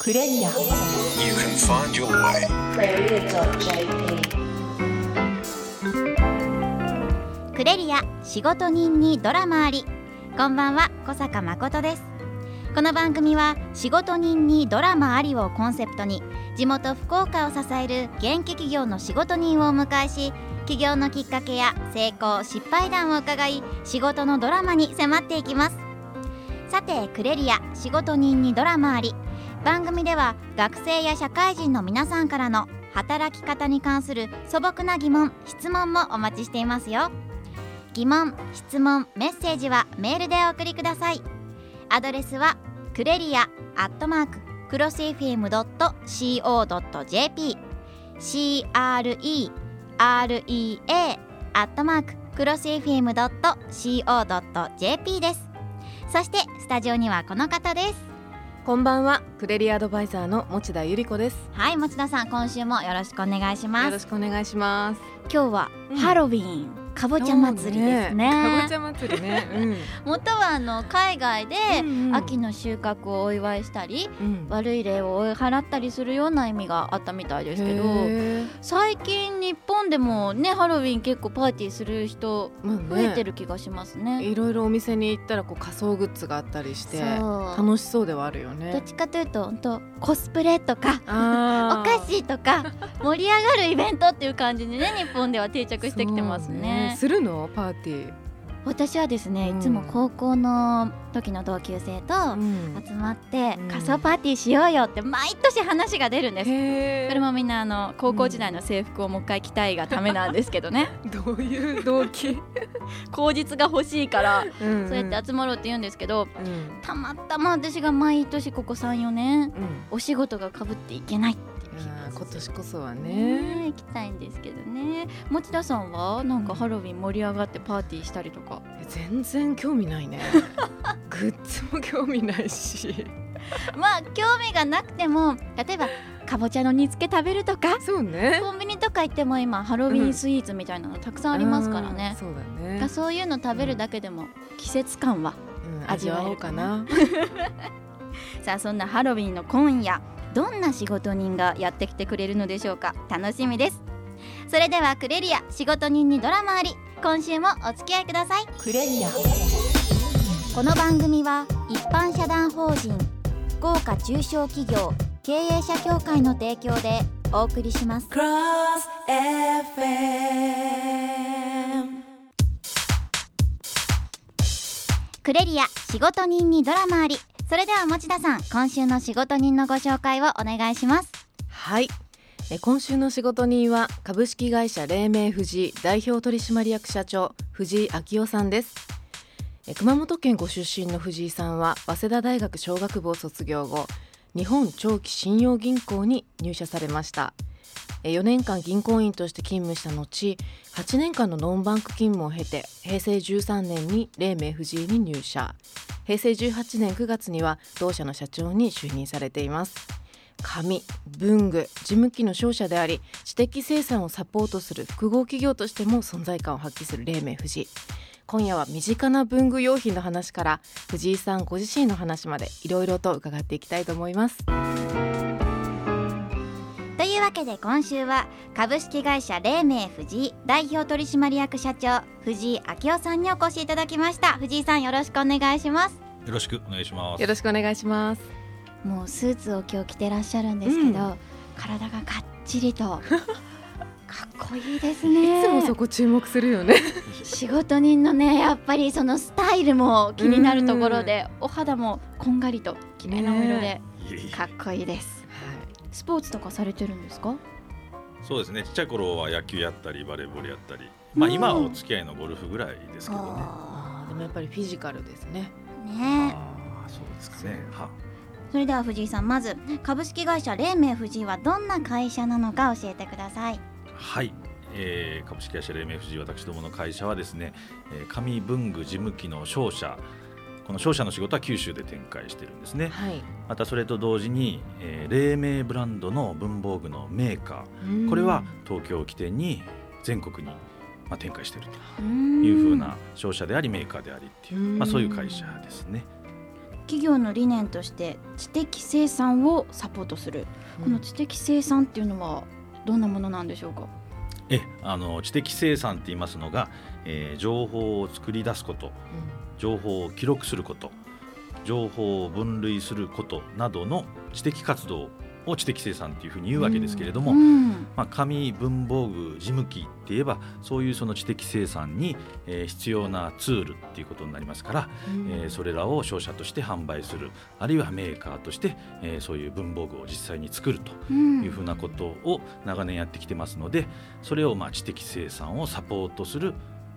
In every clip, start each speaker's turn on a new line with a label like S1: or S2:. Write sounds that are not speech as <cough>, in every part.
S1: クレリア
S2: You can find your way.
S3: クレリア仕事人にドラマあり。こんばんは小坂誠です。この番組は仕事人にドラマありをコンセプトに地元福岡を支える元気企業の仕事人をお迎えし起業のきっかけや成功失敗談を伺い仕事のドラマに迫っていきます。さてクレリア仕事人にドラマあり番組では学生や社会人の皆さんからの働き方に関する素朴な疑問質問もお待ちしていますよ。疑問質問メッセージはメールでお送りください。アドレスはクレリアアットマーククロス FM.co.jp CREREA アットマーククロス FM.co.jp です。そしてスタジオにはこの方です。
S4: こんばんは、クレリアアドバイザーの持田由里子です。
S3: はい持田さん今週もよろしくお願いしま
S4: よろ
S3: す
S4: しくお願いします。
S3: 今日は
S4: うん
S3: ハロウィーン、かぼちゃ祭りですね
S4: かぼちゃ祭りね。<laughs>
S3: 元はあの海外で
S4: うんうん
S3: 秋の収穫をお祝いしたり、
S4: うん。うん。
S3: 悪い例を追い払ったりするような意味があったみたいですけど最近日本でもねハロウィン結構パーティーする人
S4: まあね
S3: 増えてる気がしますね。
S4: いろいろお店に行ったらこう仮装グッズがあったりして楽しそうではあるよ
S3: どっ
S4: ね。
S3: ちかというと本当コスプレとか <laughs> お
S4: あ
S3: 菓子とか盛り上がるイベントっていう感じでね日本では定着してきてますね。
S4: するの？パーティー。
S3: 私はですね、
S4: うん。
S3: いつも高校の時の同級生と
S4: うん。
S3: 集まって
S4: うん。
S3: 仮装パーティーしようよって毎年話が出るんです。それもみんなあの高校時代の制服をもう一回着たいがためなんですけどね。<laughs>
S4: どういう動機？<laughs>
S3: 口実が欲しいから
S4: うん。
S3: そうやって集まろうって言うんですけど
S4: うん。
S3: たまたま私が毎年ここ34年
S4: うん。
S3: お仕事がかぶっていけない
S4: 今年こそは
S3: ね
S4: ね。
S3: 行きたいんですけどね持田さんはなんかハロウィン盛り上がってパーティーしたりとか？
S4: 全然興味ないね。<laughs> グッズも興味ないし。
S3: まあ興味がなくても例えばかぼちゃの煮付け食べるとか？
S4: そうね。
S3: コンビニとか行っても今ハロウィンスイーツみたいなのたくさんありますから
S4: うん
S3: ね、
S4: そうだね
S3: が。そういうの食べるだけでも季節感は
S4: うん
S3: 味わえる
S4: 味わおうかな。<laughs>
S3: さあそんなハロウィンの今夜どんな仕事人がやってきてくれるのでしょうか？楽しみです。それではクレリア仕事人にドラマあり。今週もお付き合いください。
S1: クレリア。
S3: この番組は一般社団法人福岡中小企業経営者協会の提供でお送りします。
S1: Cross FM
S3: クレリア仕事人にドラマありそれでは持田さん今週の仕事人のご紹介をお願いします
S4: はい。今週の仕事人は株式会社黎明富士代表取締役社長藤井昭夫さんです。熊本県ご出身の藤井さんは早稲田大学商学部を卒業後、日本長期信用銀行に入社されました。4年間銀行員として勤務した後、8年間のノンバンク勤務を経て、平成13年に黎明富士に入社。平成18年9月には同社の社長に就任されています。紙文具事務機の商社であり知的生産をサポートする複合企業としても存在感を発揮する黎明富士今夜は身近な文具用品の話から藤井さんご自身の話までいろいろと伺っていきたいと思います
S3: わけで今週は株式会社黎明藤井代表取締役社長藤井明夫さんにお越しいただきました。藤井さんよろしくお願いします。
S5: よろしくお願いします。
S4: よろしくお願いします。
S3: もうスーツを今日着てらっしゃるんですけど、
S4: うん。
S3: 体がかっちりと <laughs> かっこいいです
S4: い
S3: ね
S4: つもそこ注目するよね。
S3: 仕事人のねやっぱりそのスタイルも気になるところで、お肌もこんがりと綺麗なお色でかっこいいですスポーツとかされてるんですか？
S5: そうですね。ちっちゃい頃は野球やったりバレーボールやったり、まあ
S3: うん。
S5: 今はお付き合いのゴルフぐらいですけどね。
S3: あ
S4: でもやっぱりフィジカルですね。
S3: ーね。
S5: ああ、そうですかね。は、
S3: それでは藤井さんまず株式会社黎明藤井はどんな会社なのか教えてください。
S5: はい。えー株式会社黎明富士私どもの会社はですね、えー紙文具事務機の商社この商社の仕事は九州で展開してるんですね。
S4: はい。
S5: またそれと同時に、えー黎明ブランドの文房具のメーカー。これは東京を起点に全国に、まあ、展開しているというふうな商社でありメーカーでありっていう、まあ、そういう会社ですね。
S3: 企業の理念として知的生産をサポートする、この知的生産っていうのはどんなものなんでしょうか？
S5: えあの知的生産って言いますのが、えー情報を作り出すこと情報を記録すること情報を分類することなどの知的活動を知的生産っていうふうに言うわけですけれども、
S3: うん。
S5: まあ、紙文房具事務機って言えばそういうその知的生産に、えー必要なツールっていうことになりますから、
S4: うん。
S5: えーそれらを商社として販売するあるいはメーカーとして、えーそういう文房具を実際に作ると
S3: うん
S5: いうふうなことを長年やってきてますのでそれをまあ知的生産をサポートする、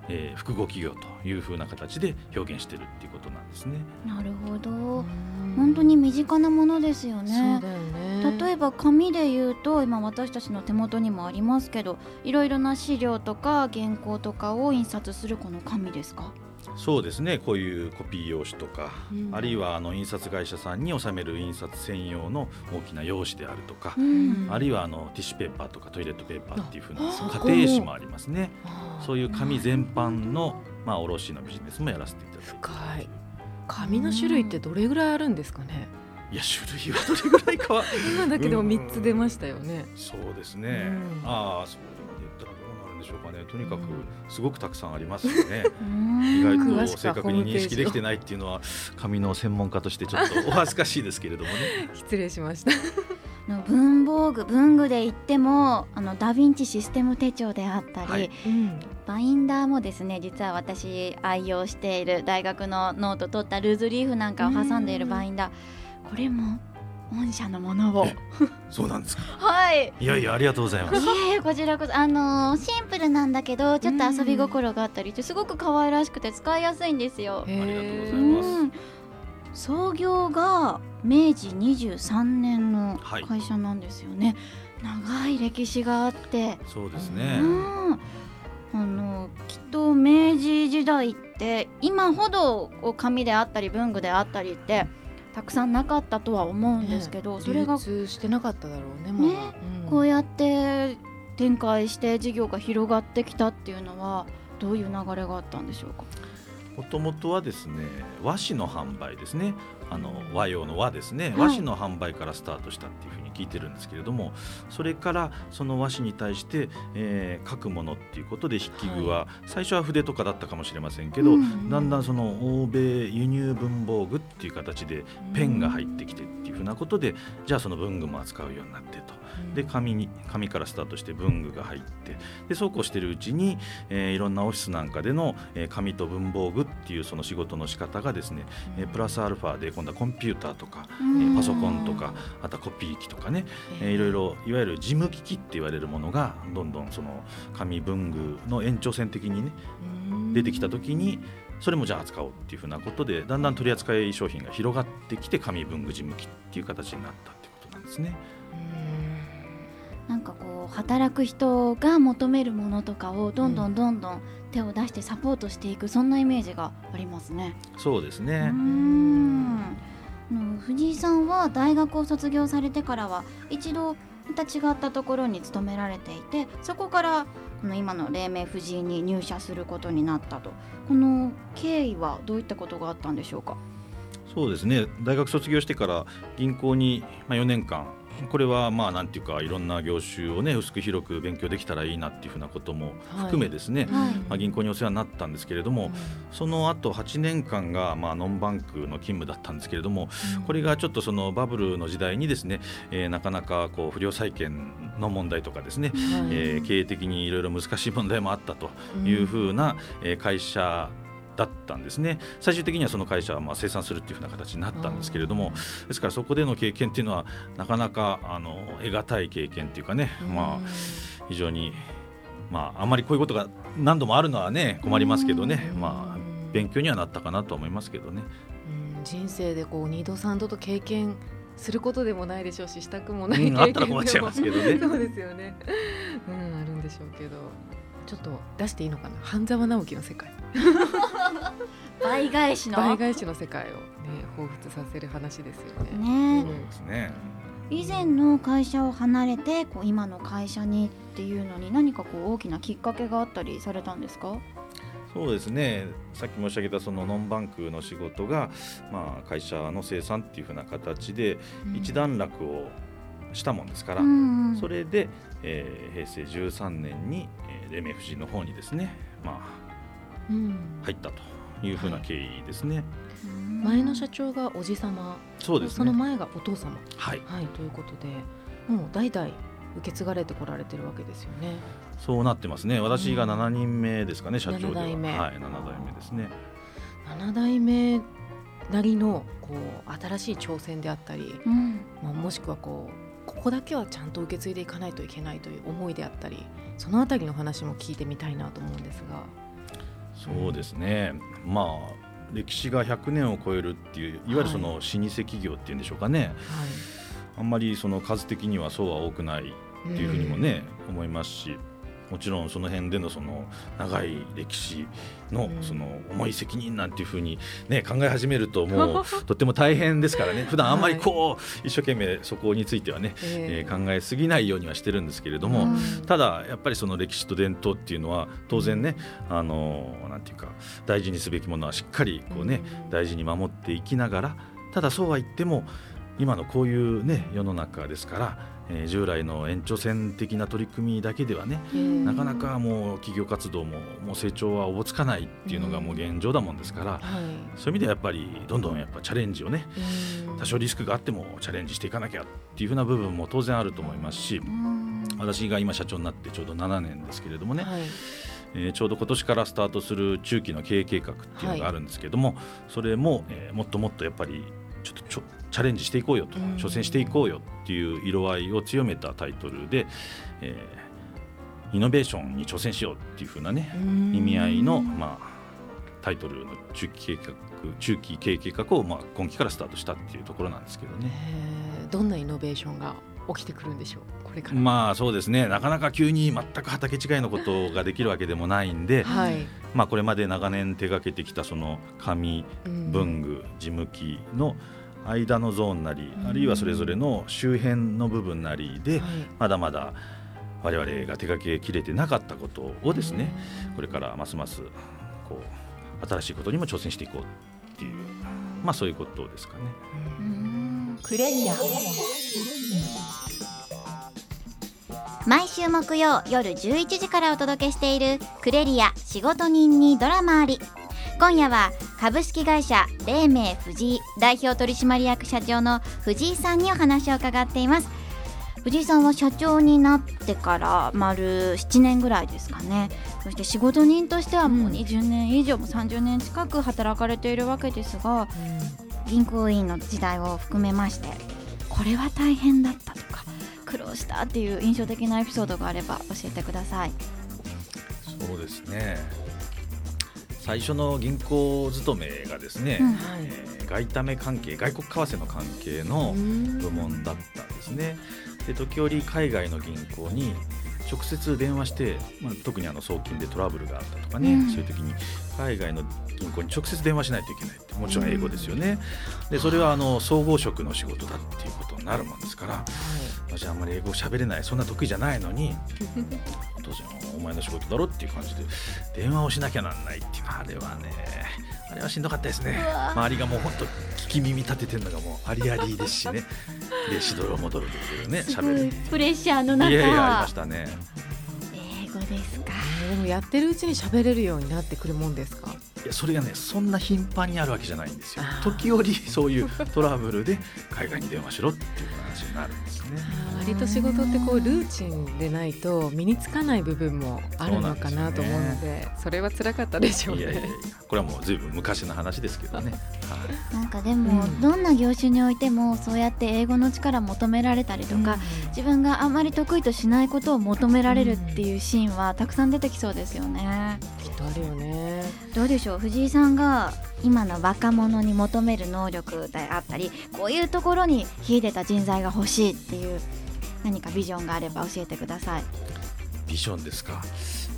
S5: えー複合企業というふうな形で表現してるっていうことなんですね。
S3: なるほど。
S4: うん。
S3: 本当に身近なものですよね。
S4: ね。
S3: 例えば紙で言うと今私たちの手元にもありますけどいろいろな資料とか原稿とかを印刷するこの紙ですか？
S5: そうですねこういうコピー用紙とか、
S4: うん。
S5: あるいはあの印刷会社さんに納める印刷専用の大きな用紙であるとか、
S3: ん。
S5: あるいはあのティッシュペーパーとかトイレットペーパーっていうふうな家庭紙もありますね。そういう紙全般の、まあ、卸のビジネスもやらせていただいて
S4: 深い紙の種類ってどれぐらいあるんですかね？
S5: いや種類はどれぐらいかは。<laughs>
S4: 今だけでも三つ出ましたよね。
S5: そうですね、
S4: うん。
S5: ああそうしょうかね。とにかく
S4: うん
S5: すごくたくさんありますよね。
S3: 意 <laughs>
S5: 意外と正確に認識できてないっていうのは紙の専門家としてちょっとお恥ずかしいですけれどもね。<laughs>
S4: 失礼しました。<laughs>
S3: 文房具文具で言ってもあのダヴィンチシステム手帳であったり、
S5: はい。
S4: うん
S3: バインダーもですね実は私愛用している大学のノート取ったルーズリーフなんかを挟んでいるバインダー。これも御社のものを。
S5: そうなんですか。
S3: はい。
S5: いやいやありがとうございます。
S3: いえこちらこそ。あのーシンプルなんだけどちょっと遊び心があったりしてすごく可愛らしくて使いやすいんですよ。
S5: ありがとうございます
S3: ん。創業が明治23年の
S5: はい。
S3: 会社なんですよね、長い歴史があって、
S5: そうです
S3: う
S5: ね、
S3: ん、あのきっと明治時代って今ほど紙であったり文具であったりってたくさんなかったとは思うんですけど、それが
S4: 流通してなかっただろうねまだ
S3: ね
S4: うん
S3: こうやって展開して事業が広がってきたっていうのはどういう流れがあったんでしょうか？
S5: もともとはですね和紙の販売ですね。あの和洋の和ですね、
S3: はい。
S5: 和紙の販売からスタートしたっていうふうに聞いてるんですけれどもそれからその和紙に対して、えー書くものっていうことで筆記具は、最初は筆とかだったかもしれませんけど、
S3: うん。
S5: だんだんその欧米輸入文房具っていう形でペンが入ってきてっていうふうなことでじゃあその文具も扱うようになってと。で紙に紙からスタートして文具が入ってでそうこうしてるうちに、えーいろんなオフィスなんかでの、えー紙と文房具っていうその仕事の仕方がですね、えープラスアルファで今度はコンピューターとか、えーパソコンとかあとはコピー機とかね、えー。いろいろいわゆる事務機器って言われるものがどんどんその紙文具の延長線的にね出てきた時にそれもじゃあ扱おうっていうふうなことでだんだん取り扱い商品が広がってきて紙文具事務機っていう形になったっていうことなんですね。
S3: なんかこう働く人が求めるものとかをどんどんどんどん手を出してサポートしていくそんなイメージがありますね。
S5: そうです
S3: う
S5: ね。
S3: んあの藤井さんは大学を卒業されてからは一度また違ったところに勤められていてそこからこの今の黎明藤井に入社することになったとこの経緯はどういったことがあったんでしょうか？
S5: そうですね大学卒業してから銀行にまあ4年間これはまあなんていうかいろんな業種をね薄く広く勉強できたらいいなっていうふうなことも含めですね、
S3: はい。
S5: まあ、銀行にお世話になったんですけれども、その後8年間がまあノンバンクの勤務だったんですけれどもこれがちょっとそのバブルの時代にですね、えーなかなかこう不良債権の問題とかですね、えー経営的にいろいろ難しい問題もあったというふうな、えー会社だったんですね。最終的にはその会社はまあ生産するっていうふうな形になったんですけれどもですからそこでの経験っていうのはなかなかあの得難い経験っていうかね、まあ非常にまああんまりこういうことが何度もあるのはね困りますけどね、まあ勉強にはなったかなと思いますけどね。
S4: うん。人生でこう二度三度と経験することでもないでしょうししたくもない経験
S5: うん。あったら困っちゃいますけどね。<laughs>
S4: そうですよね。うんあるんでしょうけど。ちょっと出していいのかな。半沢直樹の世界 <laughs>
S3: 倍返しの？
S4: 倍返しの世界をね彷彿させる話ですよね。
S3: ね。
S4: うん
S5: ですね。
S3: 以前の会社を離れてこう今の会社にっていうのに何かこう大きなきっかけがあったりされたんですか？
S5: そうですね。さっき申し上げたそのノンバンクの仕事が、まあ、会社の生産っていうふうな形で一段落をしたもんですから、
S3: うん
S5: それで、えー平成13年に、えー、レメフジの方にですね、ま
S4: うん
S5: あ、入ったというふうな経緯ですね。
S4: 前の社長がおじさま
S5: そうですね。
S4: その前がお父様。
S5: はい。
S4: はいということでもう代々受け継がれてこられてるわけですよね。
S5: そうなってますね。私が7人目ですかね、社長では。
S4: 7代目。
S5: はい、7代目ですね。
S4: 7代目なりのこう新しい挑戦であったり、
S3: うん。
S4: まあ、もしくはこうここだけはちゃんと受け継いでいかないといけないという思いであったりそのあたりの話も聞いてみたいなと思うんですが。
S5: そうですね、まあ歴史が100年を超えるっていういわゆるその老舗企業っていうんでしょうかね、あんまりその数的にはそうは多くない
S4: はい、
S5: っていうふうにもね、思いますしもちろんその辺でのその長い歴史の
S4: うん。
S5: その重い責任なんていうふうに、ね、考え始めるともう <laughs> とっても大変ですからね。普段あんまりこう一生懸命そこについてはね、え
S4: え。
S5: ー考えすぎないようにはしてるんですけれども、
S4: うん。
S5: ただやっぱりその歴史と伝統っていうのは当然ねあのなんていうか大事にすべきものはしっかりこうね、
S4: うん。
S5: 大事に守っていきながらただそうは言っても今のこういうね世の中ですから、えー従来の延長線的な取り組みだけではね
S4: えー。
S5: なかなかもう企業活動ももう成長はおぼつかないっていうのがもう現状だもんですから、
S4: はい。
S5: そういう意味ではやっぱりどんどんやっぱチャレンジをね
S4: うん。
S5: 多少リスクがあってもチャレンジしていかなきゃっていうふうな部分も当然あると思いますし
S3: うん。
S5: 私が今社長になってちょうど7年ですけれどもね、
S4: はい。
S5: えーちょうど今年からスタートする中期の経営計画っていうのがあるんですけども、それも、えーもっともっとやっぱりちょっとちょチャレンジしていこうよと
S4: うん。
S5: 挑戦していこうよっていう色合いを強めたタイトルで、えーイノベーションに挑戦しようっていう風なね
S4: うん。
S5: 意味合いの、まあ、タイトルの中期計画中期経営計画を、まあ、今期からスタートしたっていうところなんですけどね。
S4: えー。どんなイノベーションが起きてくるんでしょうこれから、
S5: まあそうですね。なかなか急に全く畑違いのことができるわけでもないんで、
S4: はい、
S5: まあ、これまで長年手掛けてきたその紙
S4: うん。
S5: 文具事務機の間のゾーンなり
S4: うん。
S5: あるいはそれぞれの周辺の部分なりで
S4: はい。
S5: まだまだ我々が手掛けきれてなかったことをですねこれからますますこう新しいことにも挑戦していこうっていうまあそういうことですかね。
S3: うん。
S1: クレリア
S3: 毎週木曜夜11時からお届けしているクレリア仕事人にドラマあり今夜は株式会社黎明藤井代表取締役社長の藤井さんにお話を伺っています。藤井さんは社長になってから丸7年ぐらいですかね。そして仕事人としてはもう
S4: うん
S3: 20年以上も30年近く働かれているわけですが銀行員の時代を含めましてこれは大変だったとか苦労したっていう印象的なエピソードがあれば教えてください。
S5: そうですね最初の銀行勤めがですね、
S3: うん。
S4: はい。
S5: えー外為関係外国為替の関係の部門だったんですね。で時折海外の銀行に直接電話して、まあ、特にあの送金でトラブルがあったとかね、
S3: うん。
S5: そういう時に海外の銀行に直接電話しないといけないってもちろん英語ですよね。でそれはあの総合職の仕事だっていうことになるもんですから私あんまり英語喋れないそんな得意じゃないのに <laughs> 当然お前の仕事だろっていう感じで電話をしなきゃなんないっていう。あれはねあれはしんどかったですね。周りがもう本当聞き耳立ててるのがもうありありですしね。<laughs> で指導を戻るっていうね
S3: プレッシャーの
S5: い
S3: 中
S5: やいやありましたね。
S3: 英語ですか？
S4: えーでもやってるうちに喋れるようになってくるもんですか？
S5: いやそれがねそんな頻繁にあるわけじゃないんですよ。時折そういうトラブルで海外に電話しろっていう話になるんですね。
S4: 割と仕事ってこうルーチンでないと身につかない部分もあるのかなと思うのでそれは辛かったでしょうね。
S5: いやいやいやこれはもうずいぶん昔の話ですけどね、はい。
S3: なんかでも、
S4: うん。
S3: どんな業種においてもそうやって英語の力求められたりとか、自分があまり得意としないことを求められるっていうシーンはたくさん出てきそうですよね。
S4: きっとあるよね。
S3: どうでしょう？藤井さんが今の若者に求める能力であったりこういうところに秀でた人材が欲しいっていう何かビジョンがあれば教えてください。
S5: ビジョンですか？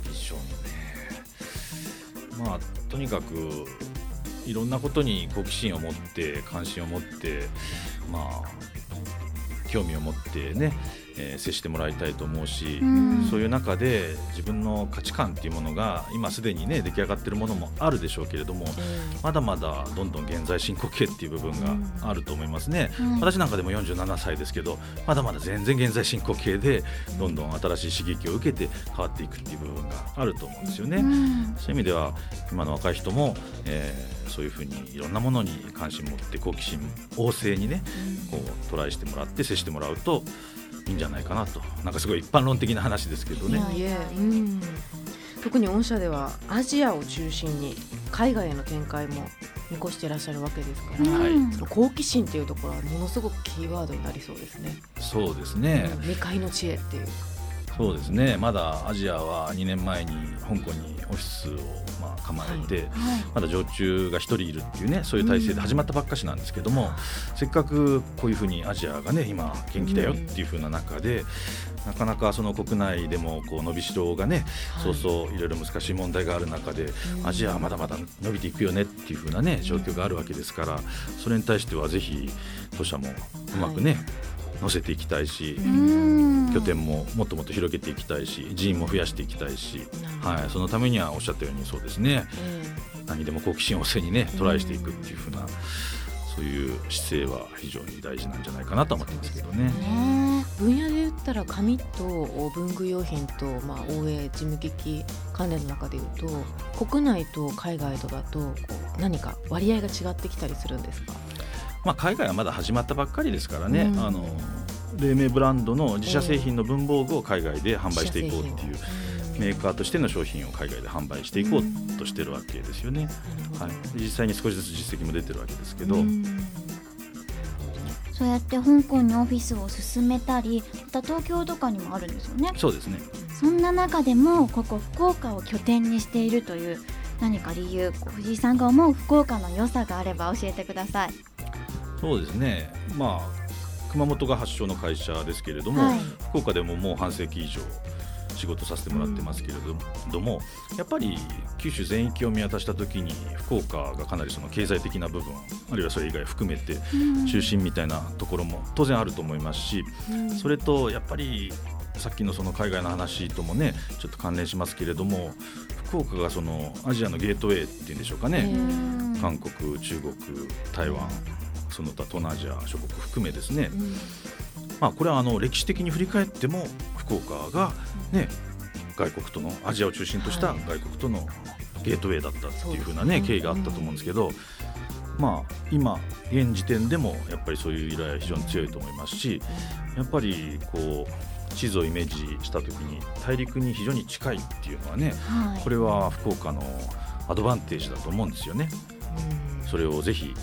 S5: ビジョンねまあとにかくいろんなことに好奇心を持って関心を持ってまあ興味を持ってね、えー接してもらいたいと思うし、
S3: うん。
S5: そういう中で自分の価値観っていうものが今すでにね出来上がってるものもあるでしょうけれどもまだまだどんどん現在進行形っていう部分があると思いますね、
S3: はい
S5: 私なんかでも47歳ですけどまだまだ全然現在進行形でどんどん新しい刺激を受けて変わっていくっていう部分があると思うんですよね、
S3: うん。
S5: そういう意味では今の若い人も、えーそういうふうにいろんなものに関心を持って好奇心旺盛にねこうトライしてもらって接してもらうといいんじゃないかなと。なんかすごい一般論的な話ですけどね。
S4: いえいえうん。特に御社ではアジアを中心に海外への展開も見越していらっしゃるわけですから、
S3: うん
S5: はい。
S4: その好奇心っていうところはものすごくキーワードになりそうですね。
S5: そうですね、
S4: うん。未開の知恵っていう。
S5: そうですね。まだアジアは2年前に香港にオフィスをまあ構えて、
S3: はい。
S5: まだ常駐が1人いるっていうねそういう体制で始まったばっかしなんですけども、せっかくこういうふうにアジアがね今元気だよっていうふうな中で、なかなかその国内でもこう伸びしろがね、そうそういろいろ難しい問題がある中で、アジアはまだまだ伸びていくよねっていうふうなね状況があるわけですからそれに対してはぜひ当社もうまくね、乗せていきたいし、
S3: うん。
S5: 拠点ももっともっと広げていきたいし人員も増やしていきたいし、はい、そのためにはおっしゃったようにそうですね。何でも好奇心旺盛にねトライしていくっていうふうなそういう姿勢は非常に大事なんじゃないかなと思ってますけどね。
S3: ね。
S4: 分野で言ったら紙と文具用品と、まあ、応援事務機器関連の中で言うと国内と海外とだとこう何か割合が違ってきたりするんですか？
S5: まあ、海外はまだ始まったばっかりですからね、
S4: うん。
S5: あの黎明ブランドの自社製品の文房具を海外で販売していこうっていうメーカーとしての商品を海外で販売していこうとしてるわけですよね。はい、実際に少しずつ実績も出てるわけですけど、
S3: そうやって香港にオフィスを進めたりまた東京とかにもあるんですよね。
S5: そうですね。
S3: そんな中でもここ福岡を拠点にしているという何か理由藤井さんが思う福岡の良さがあれば教えてください
S5: そうですね。まあ熊本が発祥の会社ですけれども、
S3: はい。
S5: 福岡でももう半世紀以上仕事させてもらってますけれども、やっぱり九州全域を見渡した時に福岡がかなりその経済的な部分あるいはそれ以外含めて中心みたいなところも当然あると思いますし、それとやっぱりさっきのその海外の話ともねちょっと関連しますけれども福岡がそのアジアのゲートウェイっていうんでしょうかね、
S3: うん。
S5: 韓国、中国、台湾その他東南アジア諸国含めですね、まあ、これはあの歴史的に振り返っても福岡が、ね、外国とのアジアを中心とした
S4: はい。
S5: 外国とのゲートウェイだったっていうふうな、ね経緯があったと思うんですけど、まあ、今現時点でもやっぱりそういう依頼は非常に強いと思いますしやっぱりこう地図をイメージした時に大陸に非常に近いっていうのはね
S3: はい。
S5: これは福岡のアドバンテージだと思うんですよね。それをぜひ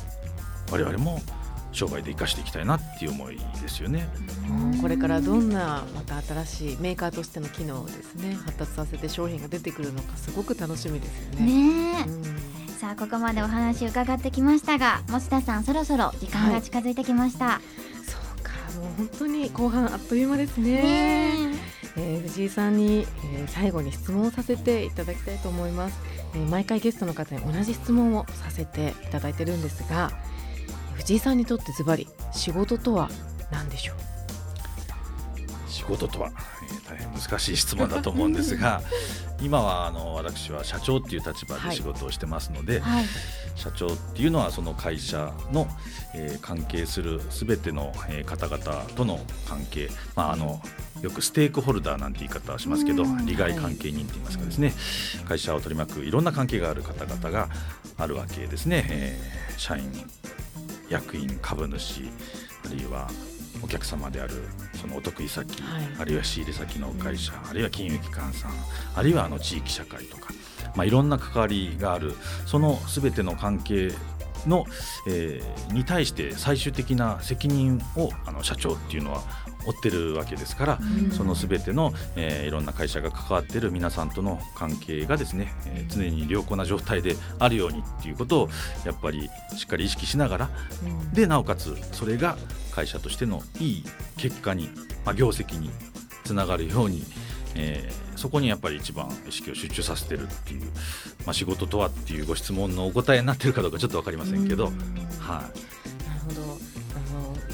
S5: 我々も商売で生かしていきたいなっていう思いですよね。
S4: うんこれからどんなまた新しいメーカーとしての機能をですね発達させて商品が出てくるのかすごく楽しみですよね。
S3: ねさあここまでお話伺ってきましたが持田さんそろそろ時間が近づいてきました、
S4: そうかもう本当に後半あっという間ですね。
S3: ね
S4: えー藤井さんに、えー最後に質問をさせていただきたいと思います、えー毎回ゲストの方に同じ質問をさせていただいてるんですが藤井さんにとってズバリ仕事とは何でしょう？
S5: 仕事とは、えー大変難しい質問だと思うんですが <laughs> 今はあの私は社長っていう立場
S4: はい。
S5: で仕事をしてますので、
S3: はい。
S5: 社長っていうのはその会社の、えー関係するすべての、えー方々との関係、まあ、あのよくステークホルダーなんて言い方はしますけど
S3: うん。
S5: 利害関係人って言いますかですね、会社を取り巻くいろんな関係がある方々があるわけですね、えー社員役員株主あるいはお客様であるそのお得意先、
S4: はい。
S5: あるいは仕入れ先の会社、あるいは金融機関さんあるいはあの地域社会とか、まあ、いろんな関わりがあるその全ての関係の、えーに対して最終的な責任をあの社長っていうのは負ってるわけですから、
S4: うん。
S5: その全ての、えーいろんな会社が関わっている皆さんとの関係がですね、えー常に良好な状態であるようにっていうことをやっぱりしっかり意識しながらでなおかつそれが会社としてのいい結果に、まあ、業績につながるように、えーそこにやっぱり一番意識を集中させてるっていう、まあ、仕事とはっていうご質問のお答えになってるかどうかちょっと分かりませんけど、
S4: うん。
S5: は
S4: なるほどあの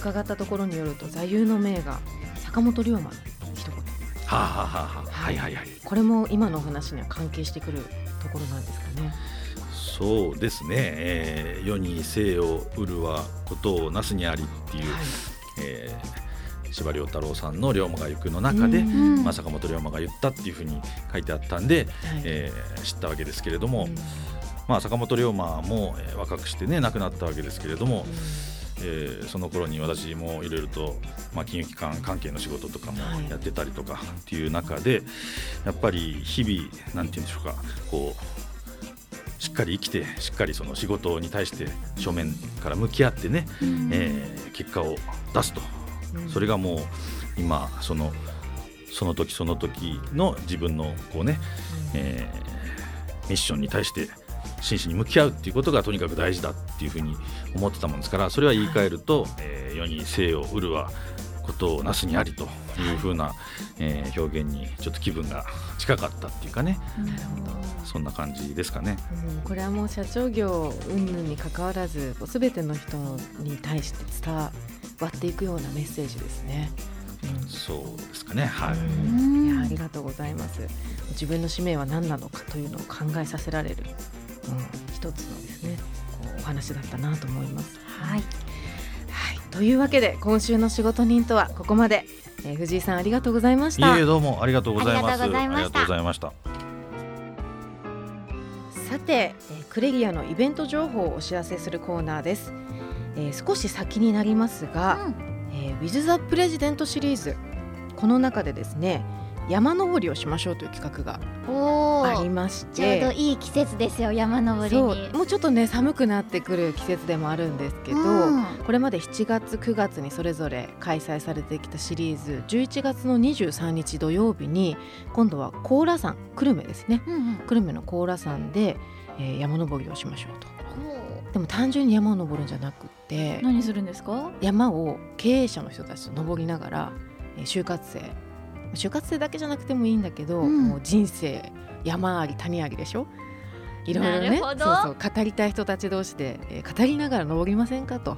S4: 伺ったところによると座右の銘が坂本龍馬の一言。
S5: はあ、はあはあはいはいはい。
S4: これも今のお話には関係してくるところなんですかね。
S5: そうですね、えー世に生を売るはことをなすにありっていう、
S4: はい。
S5: えー司馬遼太郎さんの「龍馬が行く」の中で、
S4: うん。
S5: まあ、坂本龍馬が言ったっていうふうに書いてあったんで、
S4: はい。
S5: えー知ったわけですけれども、
S4: うん。
S5: まあ、坂本龍馬も、えー若くしてね亡くなったわけですけれども、えーその頃に私もいろいろと、まあ、金融機関関係の仕事とかも
S4: はい。
S5: やってたりとかっていう中でやっぱり日々なんて言うんでしょうかこうしっかり生きてしっかりその仕事に対して正面から向き合ってね、えー結果を出すと、
S4: うん。
S5: それがもう今そのその時その時の自分のこうね、えーミッションに対して真摯に向き合うっていうことがとにかく大事だっていうふうに思ってたもんですからそれは言い換えると、えー世に生を売るはことをなすにありというふうな、えー表現にちょっと気分が近かったっていうかね。
S4: なるほど。
S5: そんな感じですかね。
S4: うん。これはもう社長業云々に関わらずすべての人に対して伝わっていくようなメッセージですね。うん。
S5: そうですかね。はい、
S4: うん。いやありがとうございます。自分の使命は何なのかというのを考えさせられる、うん、一つのですねこうお話だったなと思います。
S3: はい。
S4: はい、というわけで今週の仕事人とはここまで、えー藤井さんありがとうございました。
S5: いえどうもありがとうございます。
S3: ありがとうございました。
S5: ありがとうございました。
S4: さて、えークレリアのイベント情報をお知らせするコーナーです、えー少し先になりますが、えー、With the President シリーズ。この中でですね山登りをしましょうという企画が
S3: お
S4: あり
S3: お
S4: まし
S3: ちょうど
S4: て
S3: いい季節ですよ山登りに。
S4: もうちょっとね寒くなってくる季節でもあるんですけど、
S3: うん。
S4: これまで7月9月にそれぞれ開催されてきたシリーズ11月の23日土曜日に今度は高良山久留米ですね。
S3: うんうん。
S4: 久留米の高良山で、えー山登りをしましょうと。
S3: ほ
S4: でも単純に山を登るんじゃなくって
S3: う何するんですか？
S4: 山を経営者の人たちと登りながら、えー就活生就活生だけじゃなくてもいいんだけど、
S3: うん。
S4: もう人生山あり谷ありでしょ？いろいろねそうそう語りたい人たち同士で、えー語りながら登りませんかと。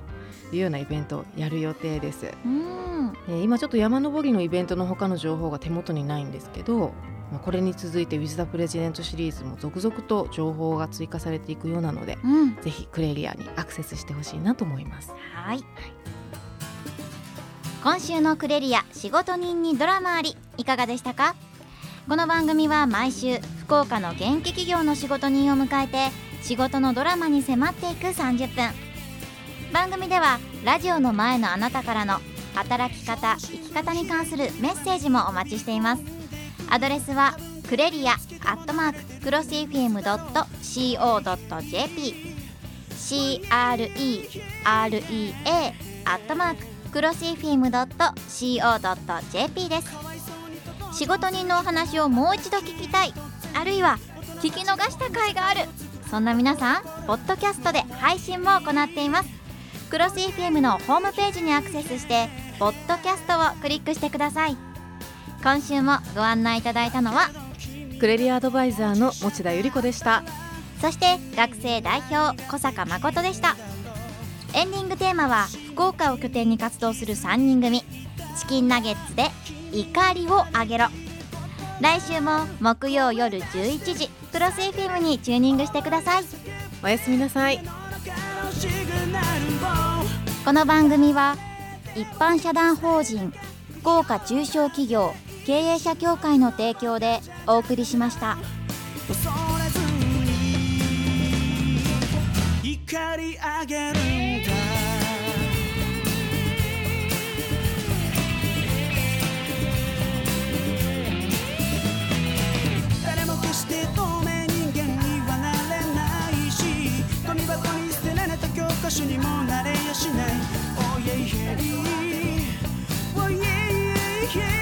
S4: いうようなイベントをやる予定です、
S3: うん。
S4: えー今ちょっと山登りのイベントの他の情報が手元にないんですけど、まあ、これに続いて「With the President」シリーズも続々と情報が追加されていくようなので
S3: うん。
S4: ぜひクレリアにアクセスしてほしいなと思います。
S3: はい今週のクレリア仕事人にドラマありいかがでしたか？この番組は毎週福岡の元気企業の仕事人を迎えて仕事のドラマに迫っていく30分。番組ではラジオの前のあなたからの働き方生き方に関するメッセージもお待ちしています。アドレスはクレリアアットマーククロス FM.co.jp CREREA アットマーククロス FM.co.jp です。仕事人のお話をもう一度聞きたい。あるいは聞き逃した回がある。そんな皆さんポッドキャストで配信も行っています。クロス FM のホームページにアクセスしてポッドキャストをクリックしてください。今週もご案内いただいたのは
S4: クレリアアドバイザーの持田由里子でした。
S3: そして学生代表小坂誠でした。エンディングテーマは福岡を拠点に活動する3人組。チキンナゲッツで怒りをあげろ。来週も木曜夜11時クロス FM にチューニングしてください。
S4: おやすみなさい。
S3: この番組は一般社団法人福岡中小企業経営者協会の提供でお送りしました。
S6: 恐れずに怒り上げるんだ歌手にもなれやしない。Oh yeah yeah. Oh yeah yeah yeah.